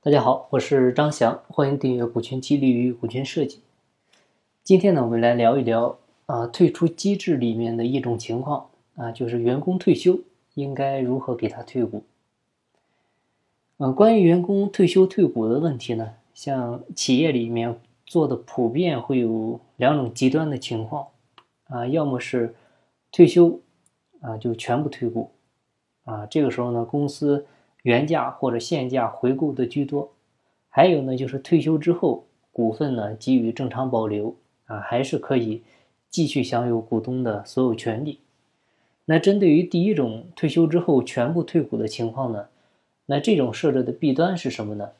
大家好，我是张翔，欢迎订阅《股权激励与股权设计》。今天呢，我们来聊一聊啊，退出机制里面的一种情况啊，就是员工退休应该如何给他退股。嗯，关于员工退休退股的问题呢，像企业里面做的普遍会有两种极端的情况啊，要么是退休啊就全部退股啊，这个时候呢，公司。原价或者现价回购的居多，还有呢，就是退休之后股份呢给予正常保留啊，还是可以继续享有股东的所有权利。那针对于第一种退休之后全部退股的情况呢，那这种设置的弊端是什么呢？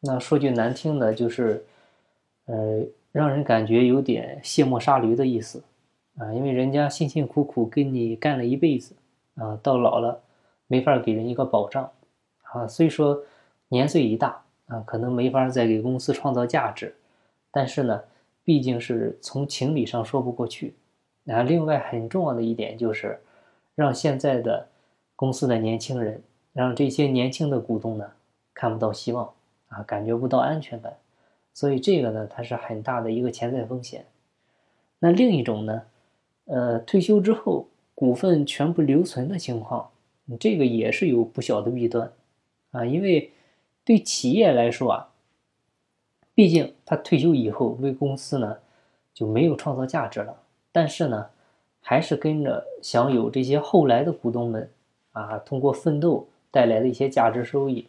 那说句难听的，就是呃，让人感觉有点卸磨杀驴的意思啊，因为人家辛辛苦苦跟你干了一辈子啊，到老了没法给人一个保障。啊，虽说年岁已大啊，可能没法再给公司创造价值，但是呢，毕竟是从情理上说不过去。啊，另外很重要的一点就是，让现在的公司的年轻人，让这些年轻的股东呢看不到希望啊，感觉不到安全感，所以这个呢，它是很大的一个潜在风险。那另一种呢，呃，退休之后股份全部留存的情况，这个也是有不小的弊端。啊，因为对企业来说啊，毕竟他退休以后为公司呢就没有创造价值了，但是呢，还是跟着享有这些后来的股东们啊通过奋斗带来的一些价值收益。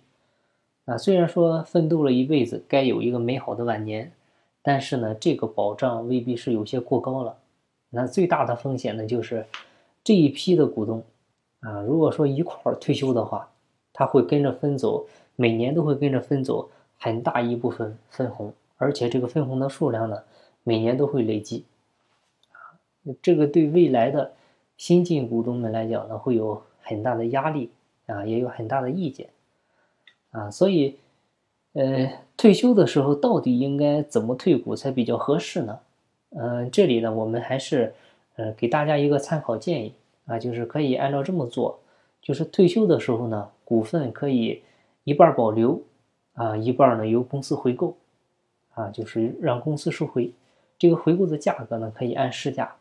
啊，虽然说奋斗了一辈子该有一个美好的晚年，但是呢，这个保障未必是有些过高了。那最大的风险呢，就是这一批的股东啊，如果说一块儿退休的话。他会跟着分走，每年都会跟着分走很大一部分分红，而且这个分红的数量呢，每年都会累积。啊，这个对未来的新进股东们来讲呢，会有很大的压力啊，也有很大的意见啊。所以，呃，退休的时候到底应该怎么退股才比较合适呢？嗯，这里呢，我们还是呃给大家一个参考建议啊，就是可以按照这么做。就是退休的时候呢，股份可以一半保留，啊，一半呢由公司回购，啊，就是让公司收回，这个回购的价格呢可以按市价，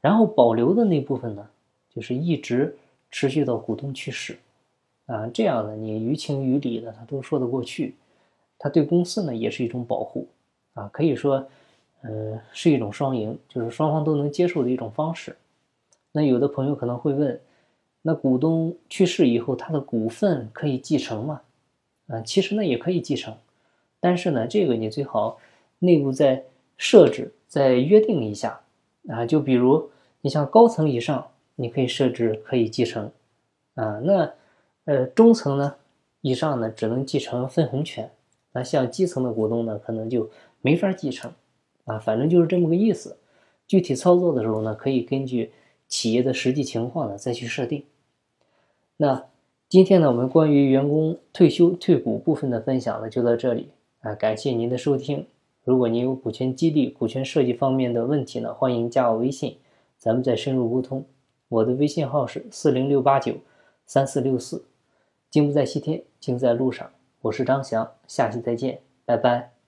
然后保留的那部分呢，就是一直持续到股东去世，啊，这样呢你于情于理呢他都说得过去，他对公司呢也是一种保护，啊，可以说，嗯，是一种双赢，就是双方都能接受的一种方式。那有的朋友可能会问。那股东去世以后，他的股份可以继承吗？啊，其实呢也可以继承，但是呢，这个你最好内部再设置、再约定一下啊。就比如你像高层以上，你可以设置可以继承啊。那呃中层呢以上呢，只能继承分红权。那像基层的股东呢，可能就没法继承啊。反正就是这么个意思。具体操作的时候呢，可以根据。企业的实际情况呢，再去设定。那今天呢，我们关于员工退休退股部分的分享呢，就到这里啊。感谢您的收听。如果您有股权激励、股权设计方面的问题呢，欢迎加我微信，咱们再深入沟通。我的微信号是四零六八九三四六四。金不在西天，金在路上。我是张翔，下期再见，拜拜。